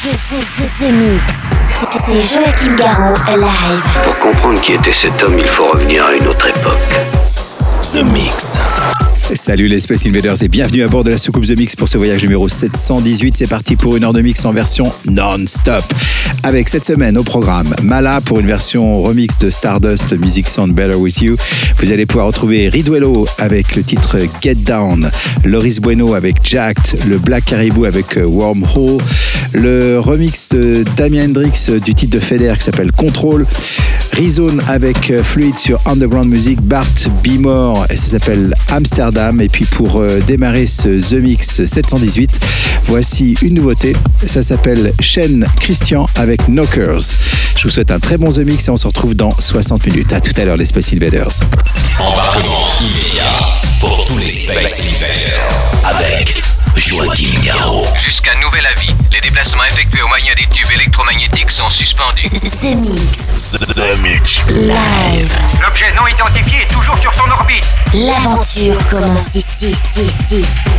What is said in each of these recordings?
The, Mix. C'est Joachim Garraud, live. Pour comprendre qui était cet homme, il faut revenir à une autre époque. The Mix. Salut les Space Invaders et bienvenue à bord de la soucoupe The Mix pour ce voyage numéro 718. C'est parti pour une heure de mix en version non-stop. Avec cette semaine au programme Mala pour une version remix de Stardust Music Sound Better With You. Vous allez pouvoir retrouver Riduello avec le titre Get Down, Loris Bueno avec Jacked, le Black Caribou avec euh, Wormhole, le remix de Damien Hendrix du titre de Feder qui s'appelle Control, Rizone avec euh, Fluid sur Underground Music, Bart Bimore et ça s'appelle Amsterdam. Et puis pour euh, démarrer ce The Mix 718, voici une nouveauté. Ça s'appelle Shane Christian avec Knockers. Je vous souhaite un très bon The Mix et on se retrouve dans 60 minutes. À tout à l'heure les Space Invaders. Embarquement immédiat pour tous les Space Invaders avec Garraud. Jusqu'à nouvel avis, les déplacements effectués au moyen des tubes électromagnétiques sont suspendus. The Mix. The Mix. Live. L'objet non identifié est toujours sur son orbite. L'aventure commence ici, ici, ici, ici,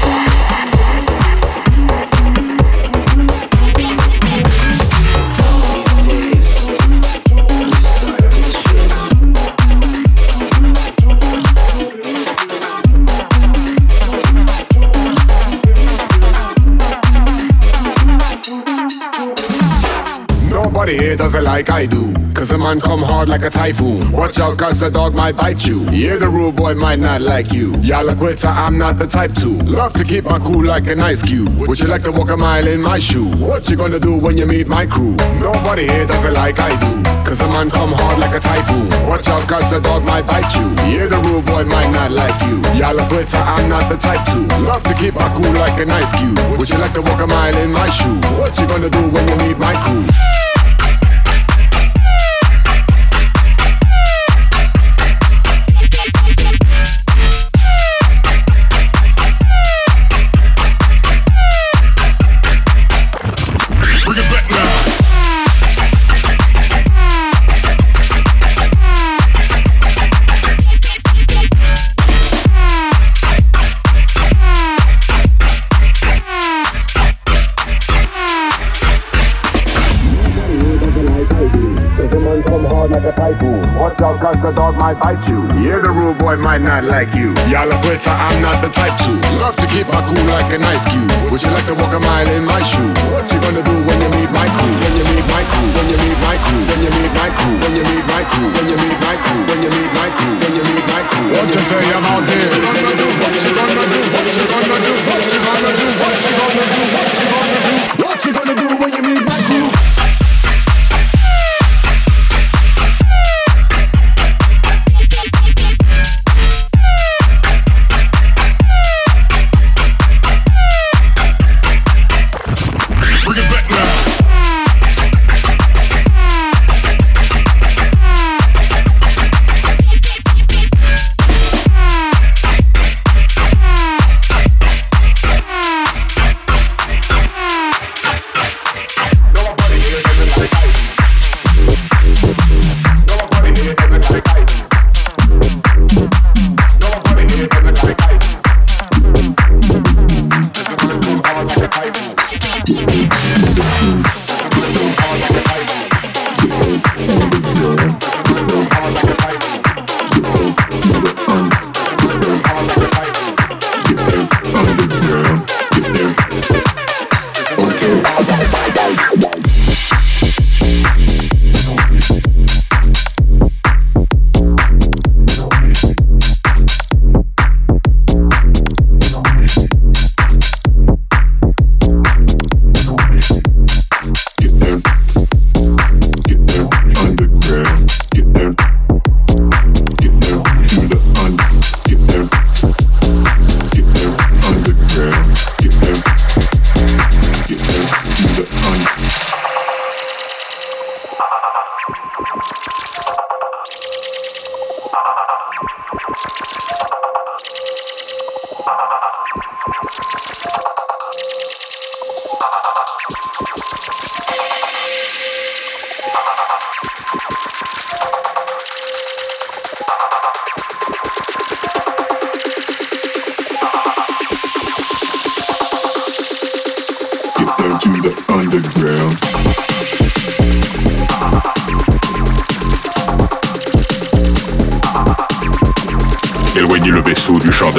It like I do. Cause a man come hard like a typhoon. Watch out, cause the dog might bite you. Yeah, the rude boy might not like you. Y'all a quitter, I'm not the type to. Love to keep my cool like an ice cube. Would you like to walk a mile in my shoe? What you gonna do when you meet my crew? Nobody here does it like I do. Cause a man come hard like a typhoon. Watch out, cause the dog might bite you. Yeah, the rude boy might not like you. Y'all a quitter, I'm not the type to. Love to keep my cool like an ice cube. Would you like to walk a mile in my shoe? What you gonna do when you meet my crew? Boy might not like you. Y'all are quitter, I'm not the type to. Love to keep my cool like an ice cube. Would you like to walk a mile in my shoe? What you gonna do when you meet my crew? When you meet my crew? When you meet my crew? When you meet my crew? When you meet my crew? When you meet my crew? When you meet my crew? When you meet my crew? What you say about this? What you gonna do? What you gonna do? What you gonna do? What you gonna do? What you gonna do? What you gonna do? What you gonna do when you meet my crew?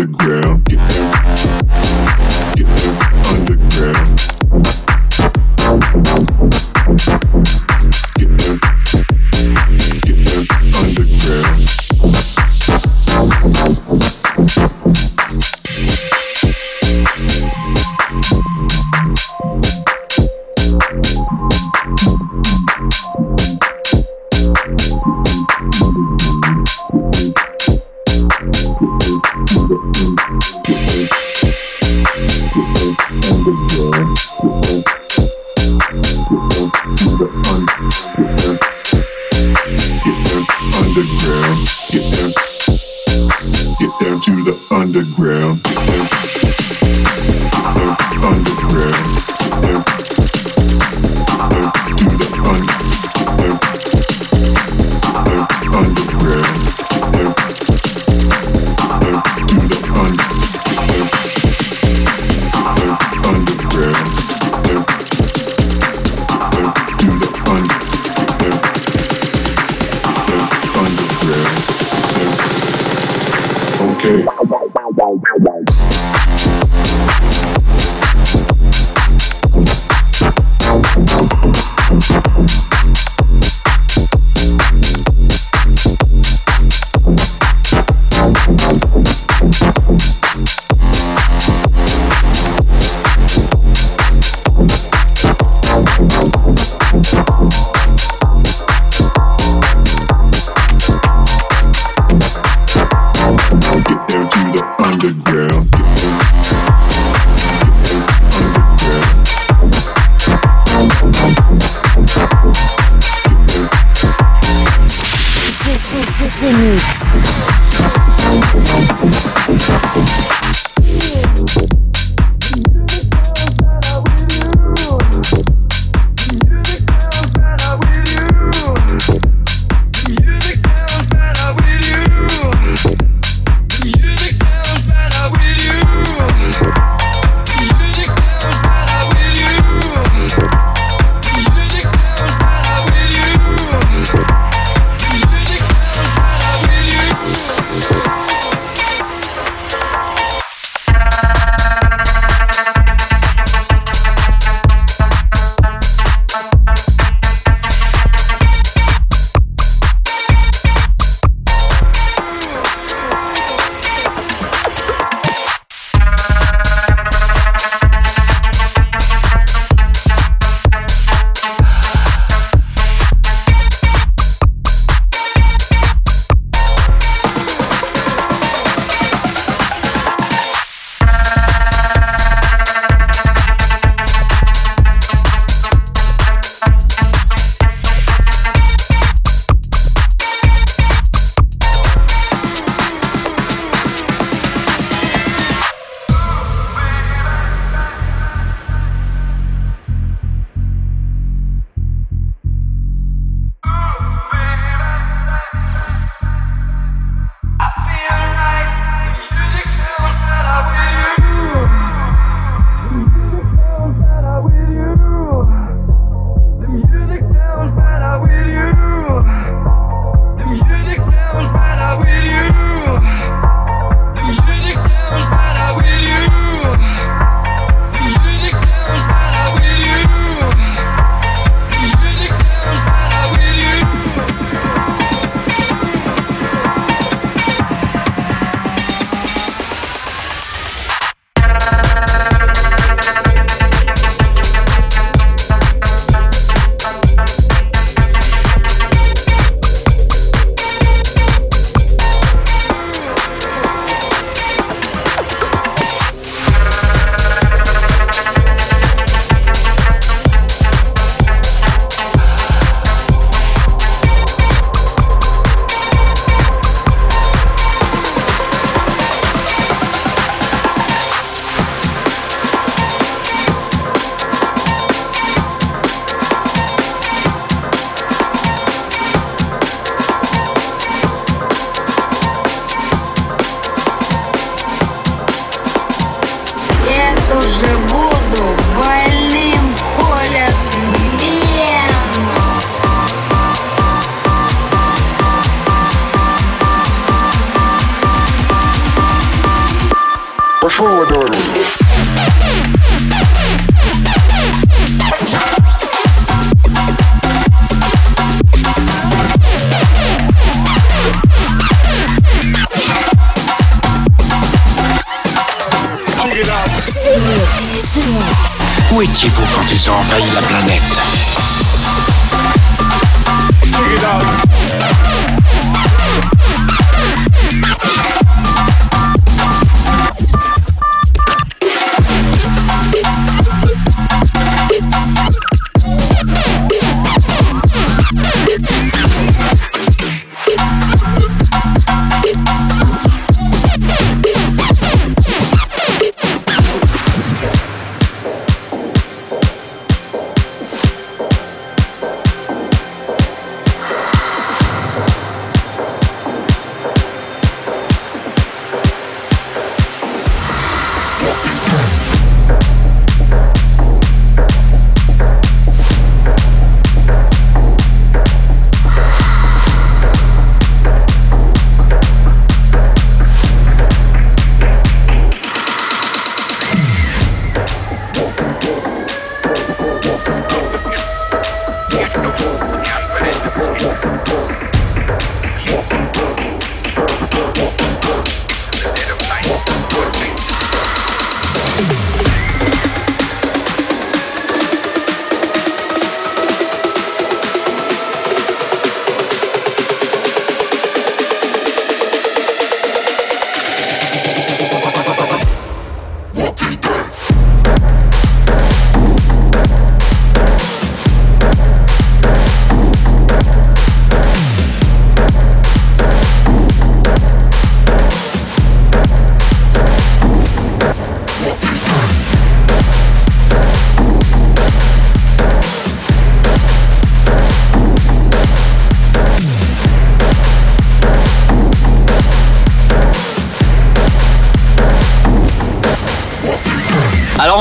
underground. ground.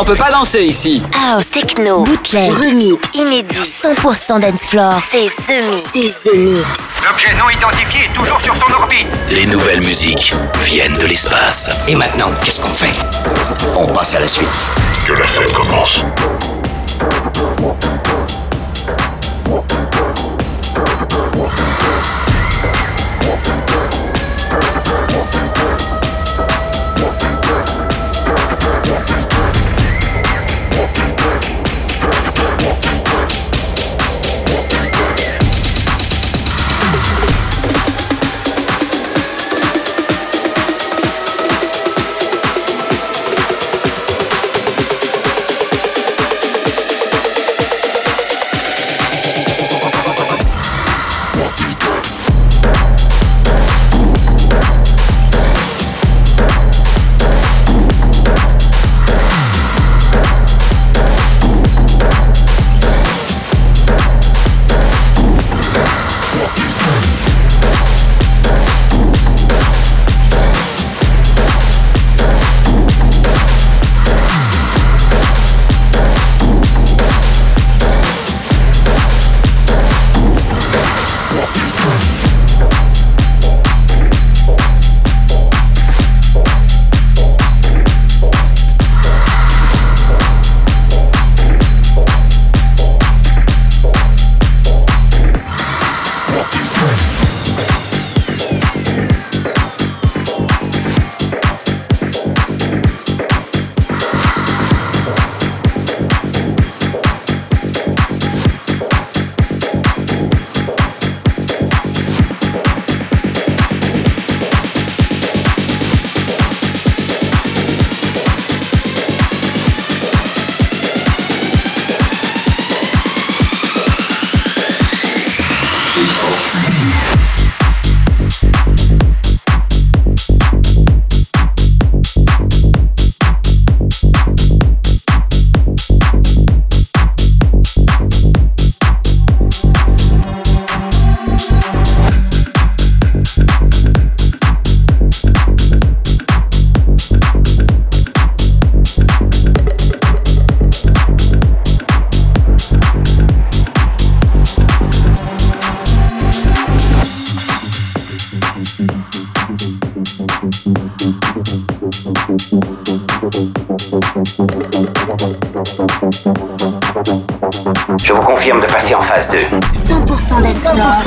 Peut pas danser ici. House, techno, bootleg, remix, inédit, 100% dance floor. C'est The Mix. C'est The Mix. L'objet non identifié est toujours sur son orbite. Les nouvelles musiques viennent de l'espace. Et maintenant, qu'est-ce qu'on fait? On passe à la suite. Que la fête commence.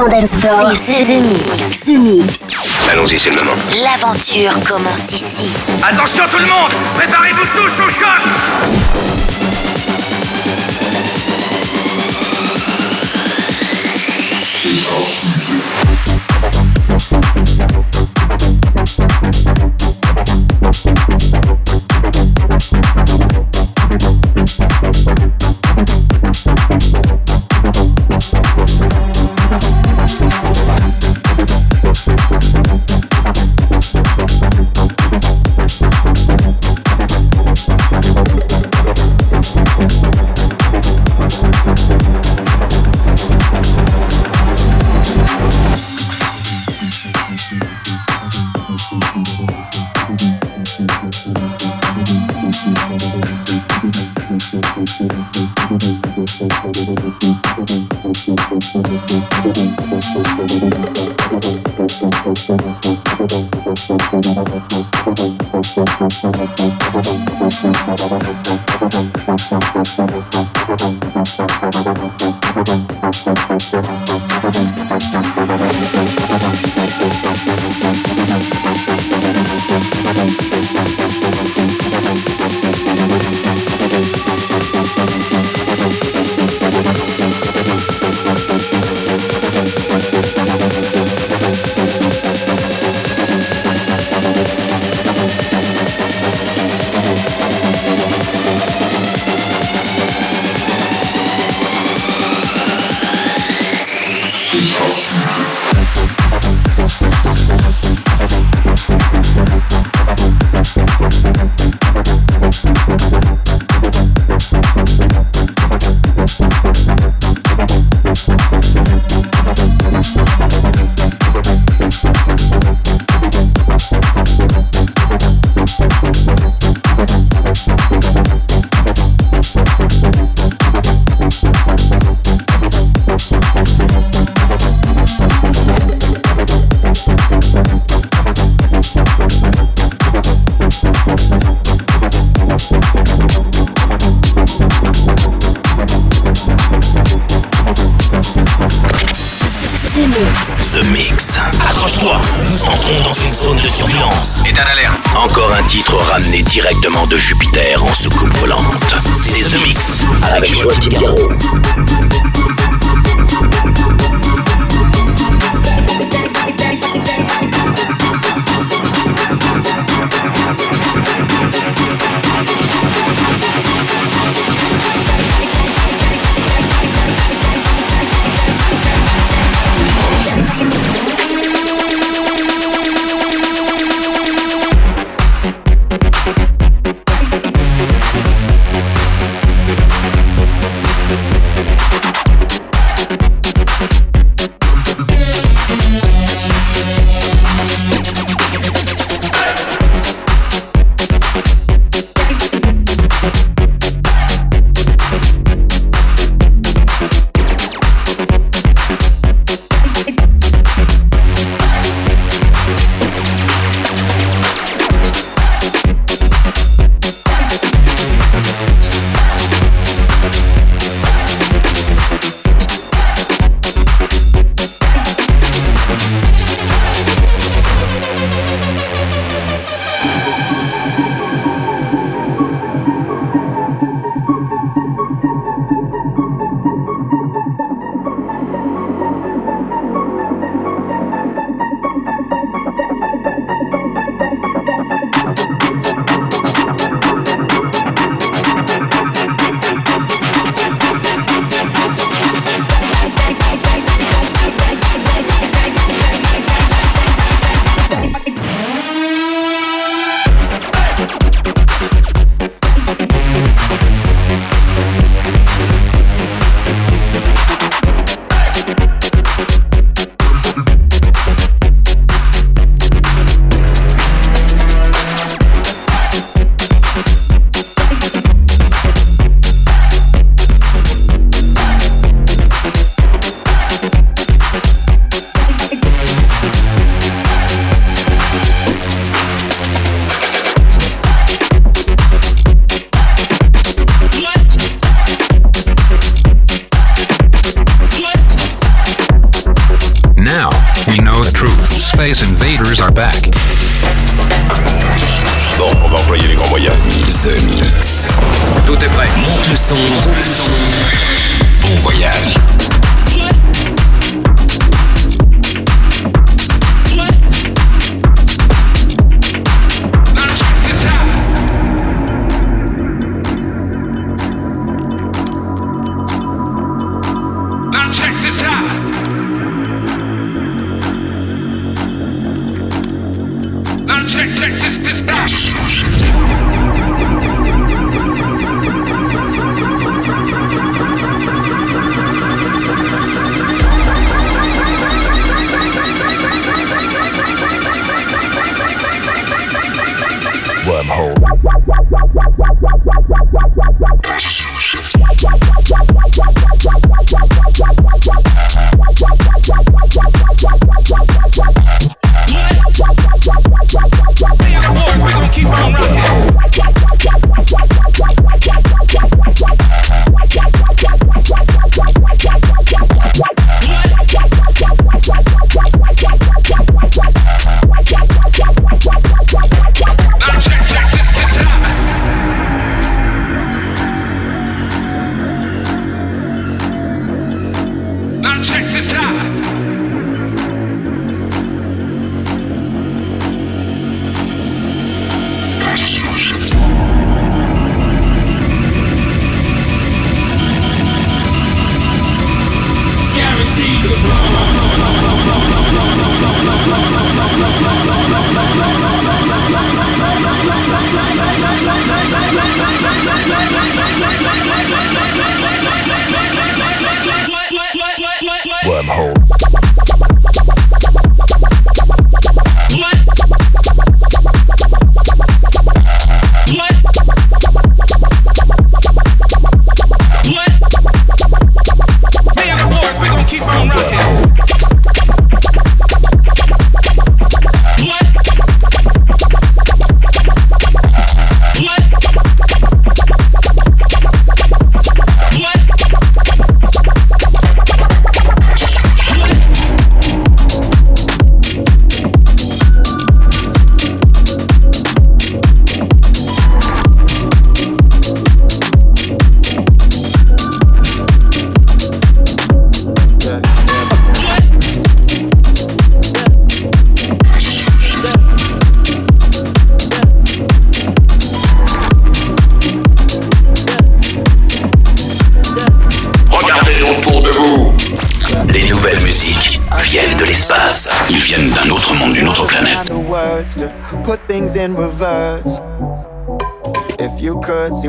Dance floor. C'est The Mix. The Mix. Allons-y, c'est le moment. L'aventure commence ici. Attention tout le monde Préparez-vous tous au choc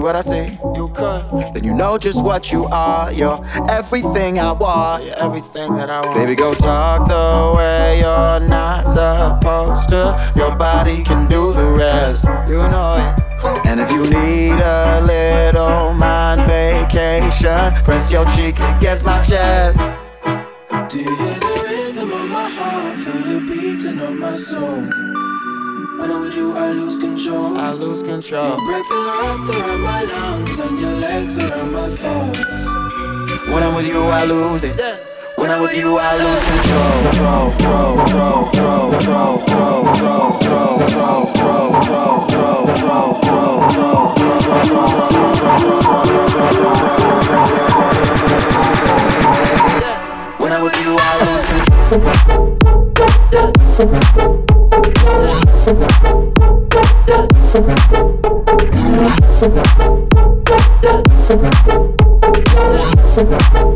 you see what I see, you could. Then you know just what you are. You're everything I want. You're everything that I want. Baby, go talk the way you're not supposed to. Your body can do the rest. You know it. And if you need a little mind vacation, press your cheek against my chest. Do you hear the rhythm of my heart? Feel the beating of my soul. When I'm with you, I lose control. I lose control. Your breath is wrapped around my lungs and your legs around my thoughts. When I'm with you, I lose it. When I'm with you, I lose control. Control, control, control, control, control, control, control, control, control, control, When I'm with you, I lose control. Thank you.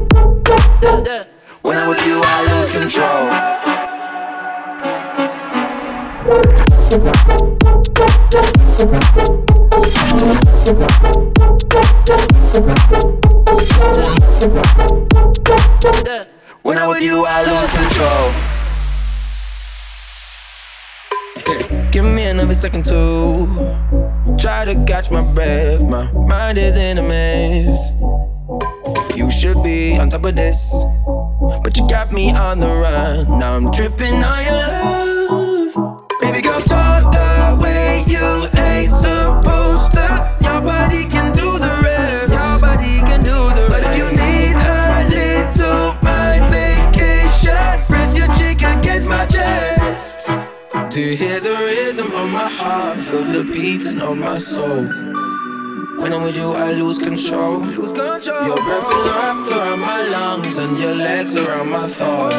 Control. Lose control. Your breath is wrapped around my lungs and your legs around my thoughts.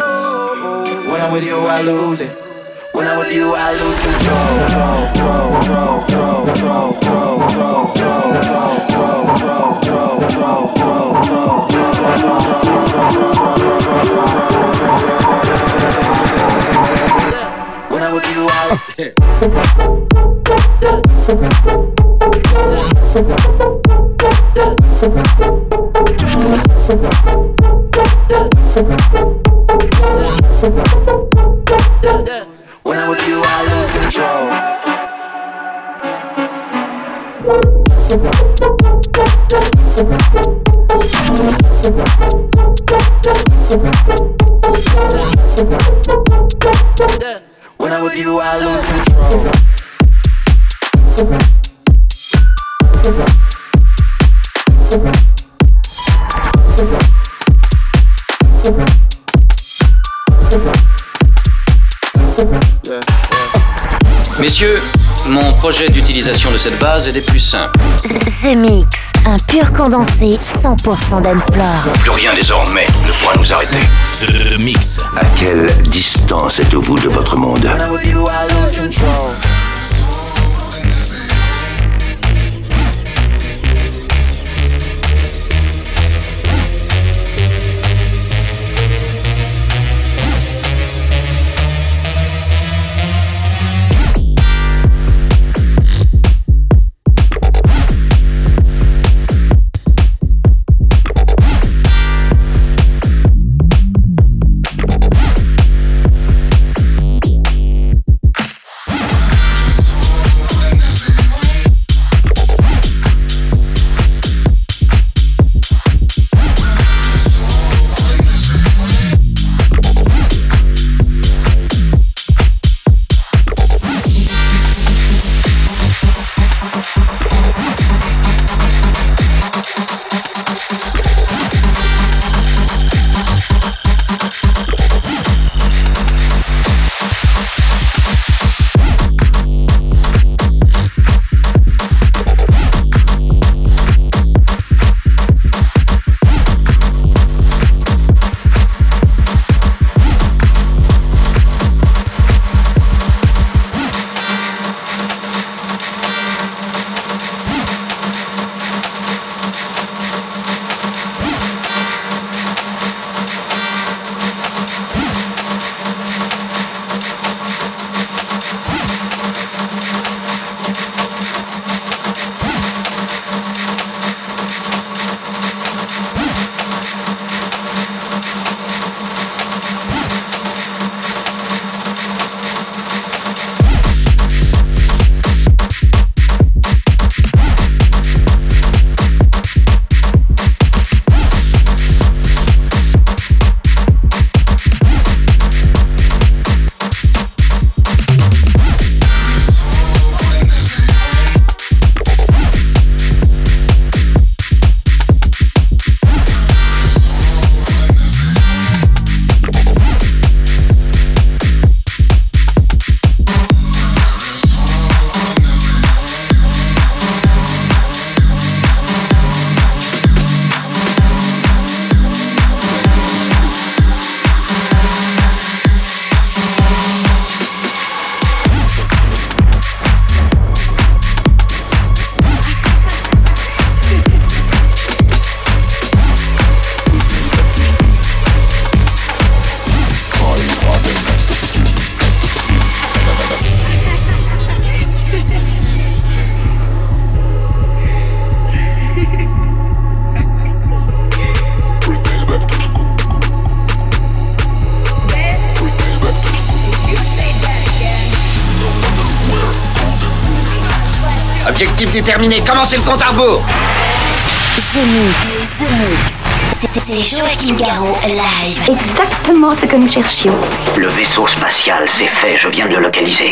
When I'm with you, I lose it. When I'm with you, I lose control. Control. Control. Control. Control. Control. Control. Control. Control. Control. Control. When I'm with you, I. When Messieurs, mon projet d'utilisation de cette base est des plus simples. The Mix, un pur condensé 100% d'Ensplore. Plus rien désormais ne pourra nous arrêter. The Mix. À quelle distance êtes-vous de votre monde? Objectif déterminé, commencez le compte à rebours The Mix, The Mix. C'est Joachim Garraud live. Exactement ce que nous cherchions. Le vaisseau spatial, c'est fait, je viens de le localiser.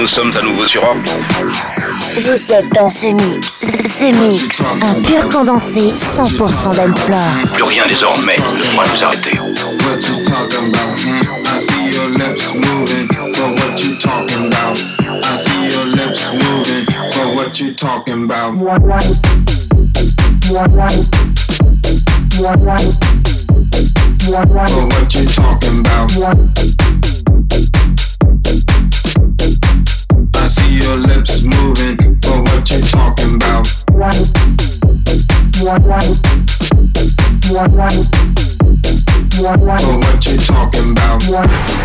Nous sommes à nouveau sur orbite. Vous êtes dans ce mix. Ce mix. Un pur condensé 100% d'Ensplore. Plus rien désormais ne pourra nous arrêter. What you talking about? Hmm? I see your lips moving, but what you talking about? I see your lips moving, but what you talking about? But what you talking about? Your lips moving, but what you talking about? But what you talking about?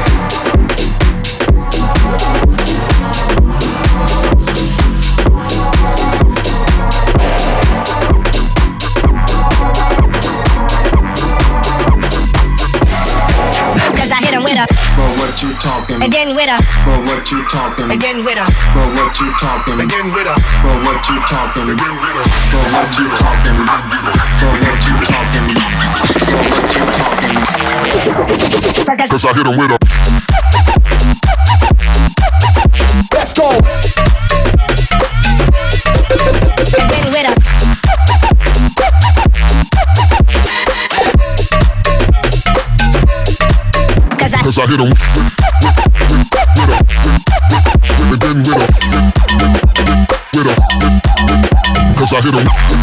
What you talking again with a, But what you talking again with a, But what you talking again with a, But what you talking about? But what you talking about? But what you talking about? But what you talking? Cause I hit him with a. cause I, hit him with a. Again with a. With a. Cause I hit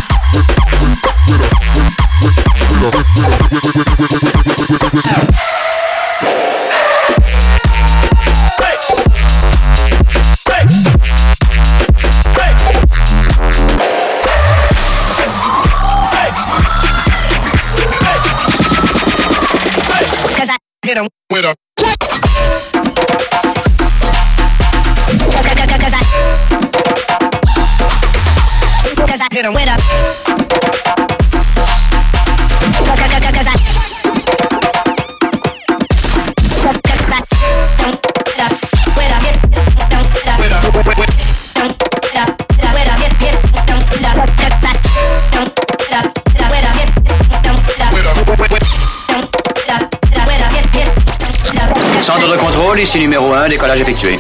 1, décollage effectué.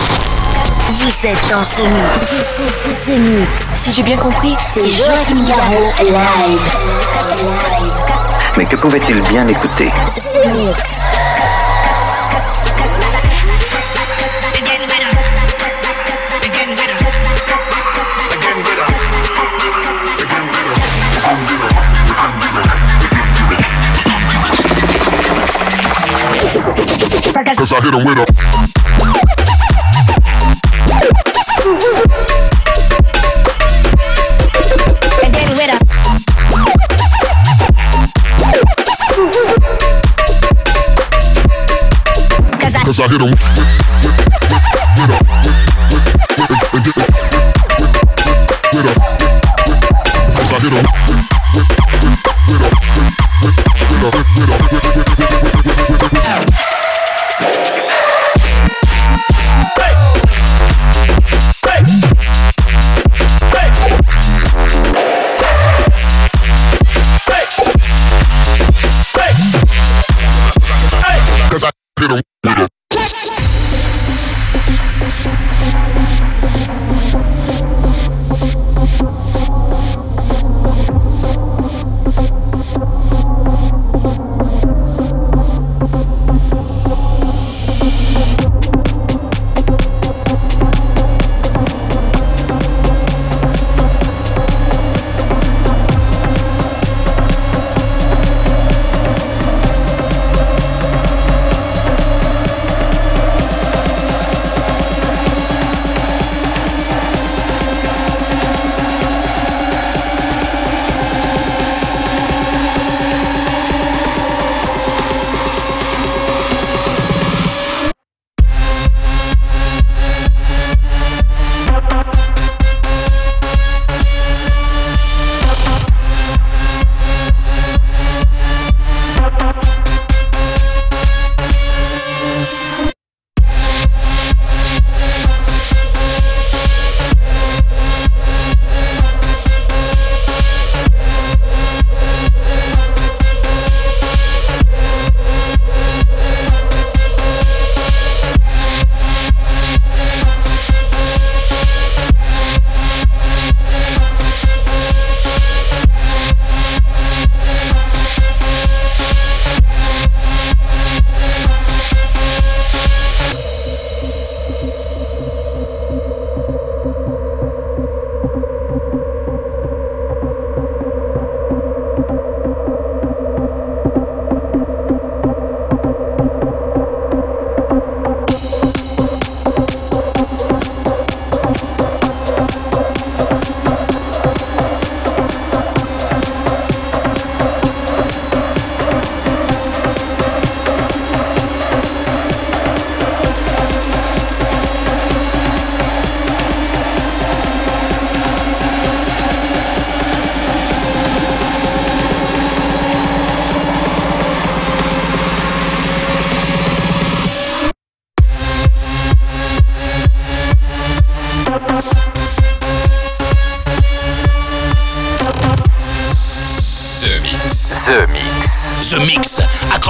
Vous êtes dans ce mix. Ce, ce, ce mix. Si j'ai bien compris, c'est Joachim Garraud live. Mais que pouvait-il bien écouter? Ce mix. Cause I hit him with a. Cause I, Cause I hit him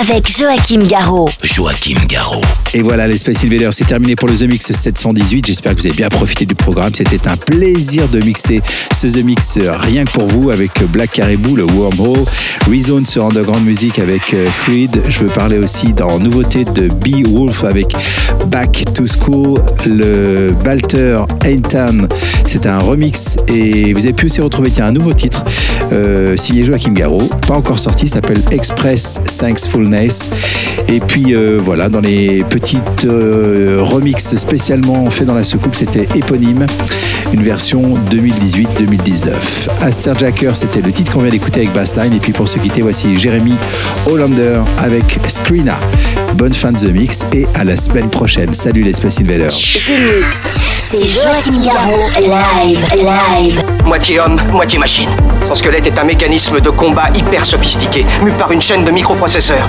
Avec Joachim Garraud. Joachim Garraud. Et voilà, les Space Invaders, c'est terminé pour le The Mix 718. J'espère que vous avez bien profité du programme. C'était un plaisir de mixer ce The Mix euh, rien que pour vous avec Black Caribou, le Wormhole, Rezone sur Underground Music avec euh, Fluid. Je veux parler aussi dans nouveauté de B Wolf avec Back to School, le Balter Aintan. C'est un remix et vous avez pu aussi retrouver tiens, un nouveau titre euh, signé Joachim Garraud, pas encore sorti, s'appelle Express Thankfulness. Et puis euh, voilà, dans les petites euh, remixes spécialement faits dans la soucoupe, c'était éponyme, une version 2018-2019. Aster Jacker, c'était le titre qu'on vient d'écouter avec Bassline. Et puis pour se quitter, voici Jérémy Hollander avec Screena. Bonne fin de The Mix et à la semaine prochaine. Salut les Space Invaders. The Mix. C'est Joachim Garraud. Live, live. Moitié homme, moitié machine. Son squelette est un mécanisme de combat hyper sophistiqué, mu par une chaîne de microprocesseurs,